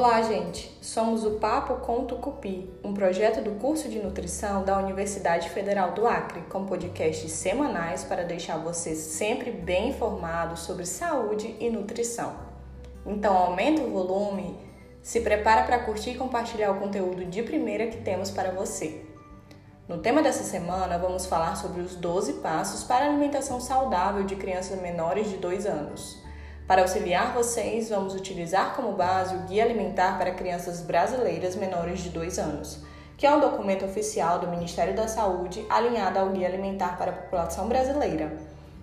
Olá, gente! Somos o Papo com Tucupi, um projeto do curso de nutrição da Universidade Federal do Acre, com podcasts semanais para deixar você sempre bem informado sobre saúde e nutrição. Então, aumenta o volume, se prepara para curtir e compartilhar o conteúdo de primeira que temos para você. No tema dessa semana, vamos falar sobre os 12 passos para a alimentação saudável de crianças menores de 2 anos. Para auxiliar vocês, vamos utilizar como base o Guia Alimentar para Crianças Brasileiras Menores de 2 anos, que é um documento oficial do Ministério da Saúde alinhado ao Guia Alimentar para a População Brasileira.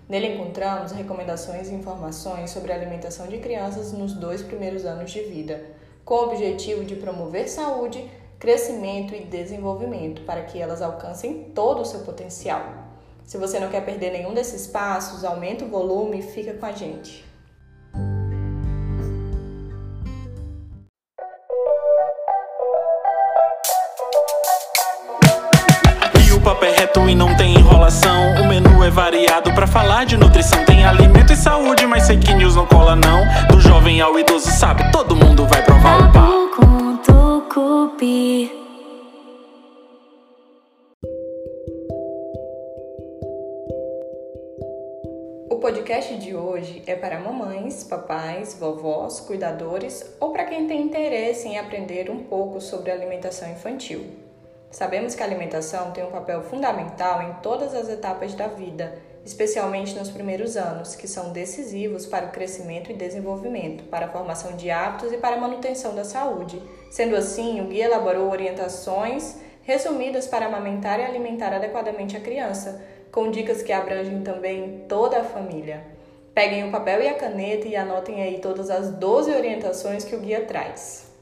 Nele encontramos recomendações e informações sobre a alimentação de crianças nos dois primeiros anos de vida, com o objetivo de promover saúde, crescimento e desenvolvimento para que elas alcancem todo o seu potencial. Se você não quer perder nenhum desses passos, aumenta o volume e fica com a gente. Papo é reto e não tem enrolação. O menu é variado para falar de nutrição. Tem alimento e saúde, mas fake news não cola não. Do jovem ao idoso, sabe? Todo mundo vai provar o tucupi. O podcast de hoje é para mamães, papais, vovós, cuidadores ou para quem tem interesse em aprender um pouco sobre alimentação infantil. Sabemos que a alimentação tem um papel fundamental em todas as etapas da vida, especialmente nos primeiros anos, que são decisivos para o crescimento e desenvolvimento, para a formação de hábitos e para a manutenção da saúde. Sendo assim, o guia elaborou orientações resumidas para amamentar e alimentar adequadamente a criança, com dicas que abrangem também toda a família. Peguem o papel e a caneta e anotem aí todas as 12 orientações que o guia traz.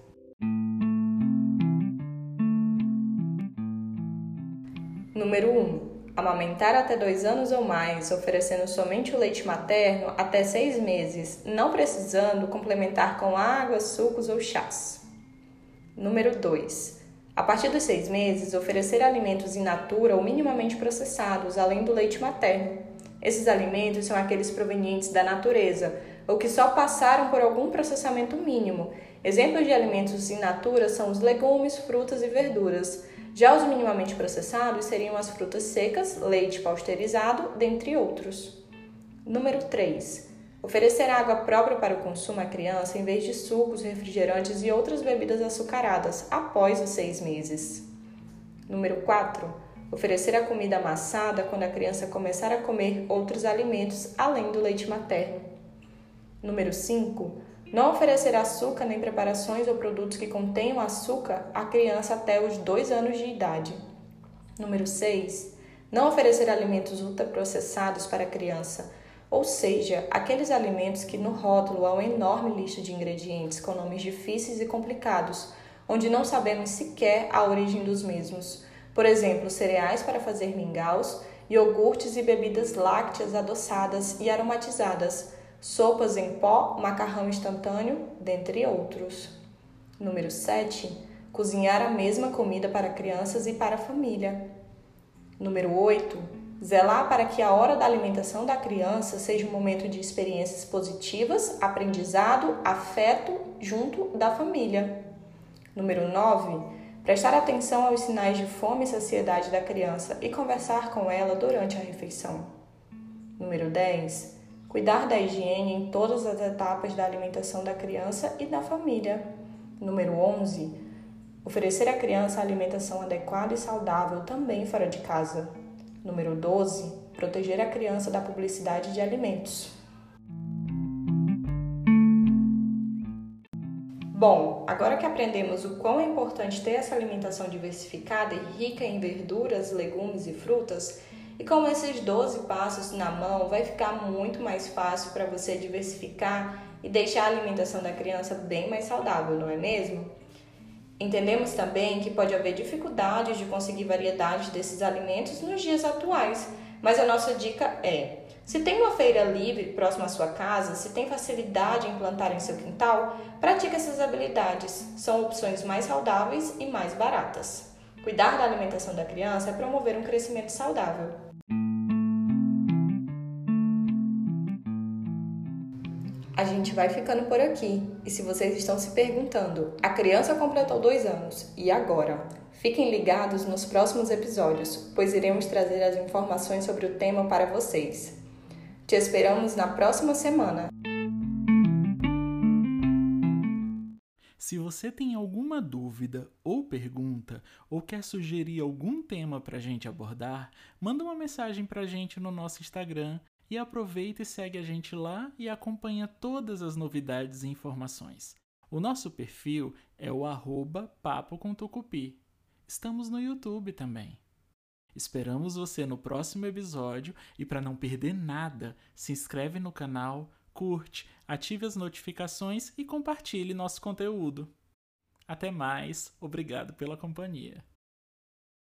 Número 1. Amamentar até 2 anos ou mais, oferecendo somente o leite materno até 6 meses, não precisando complementar com água, sucos ou chás. Número 2. A partir dos 6 meses, oferecer alimentos in natura ou minimamente processados, além do leite materno. Esses alimentos são aqueles provenientes da natureza ou que só passaram por algum processamento mínimo. Exemplos de alimentos in natura são os legumes, frutas e verduras. Já os minimamente processados seriam as frutas secas, leite pasteurizado, dentre outros. Número 3. Oferecer água própria para o consumo à criança em vez de sucos, refrigerantes e outras bebidas açucaradas após os seis meses. Número 4. Oferecer a comida amassada quando a criança começar a comer outros alimentos além do leite materno. Número 5 não oferecer açúcar nem preparações ou produtos que contenham açúcar à criança até os 2 anos de idade. Número 6. Não oferecer alimentos ultraprocessados para a criança, ou seja, aqueles alimentos que no rótulo há uma enorme lista de ingredientes com nomes difíceis e complicados, onde não sabemos sequer a origem dos mesmos. Por exemplo, cereais para fazer mingaus, iogurtes e bebidas lácteas adoçadas e aromatizadas sopas em pó, macarrão instantâneo, dentre outros. Número 7. Cozinhar a mesma comida para crianças e para a família. Número 8. Zelar para que a hora da alimentação da criança seja um momento de experiências positivas, aprendizado, afeto junto da família. Número 9. Prestar atenção aos sinais de fome e saciedade da criança e conversar com ela durante a refeição. Número 10 Cuidar da higiene em todas as etapas da alimentação da criança e da família. Número 11. Oferecer à criança alimentação adequada e saudável também fora de casa. Número 12. Proteger a criança da publicidade de alimentos. Bom, agora que aprendemos o quão é importante ter essa alimentação diversificada e rica em verduras, legumes e frutas, e com esses 12 passos na mão, vai ficar muito mais fácil para você diversificar e deixar a alimentação da criança bem mais saudável, não é mesmo? Entendemos também que pode haver dificuldades de conseguir variedades desses alimentos nos dias atuais, mas a nossa dica é: se tem uma feira livre próxima à sua casa, se tem facilidade em plantar em seu quintal, pratique essas habilidades. São opções mais saudáveis e mais baratas. Cuidar da alimentação da criança é promover um crescimento saudável. A gente vai ficando por aqui. E se vocês estão se perguntando, a criança completou dois anos, e agora? Fiquem ligados nos próximos episódios, pois iremos trazer as informações sobre o tema para vocês. Te esperamos na próxima semana. Se você tem alguma dúvida ou pergunta, ou quer sugerir algum tema para a gente abordar, manda uma mensagem para a gente no nosso Instagram e aproveita e segue a gente lá e acompanha todas as novidades e informações. O nosso perfil é o arroba Papo com Tucupi. Estamos no YouTube também. Esperamos você no próximo episódio e para não perder nada, se inscreve no canal, curte, ative as notificações e compartilhe nosso conteúdo. Até mais, obrigado pela companhia.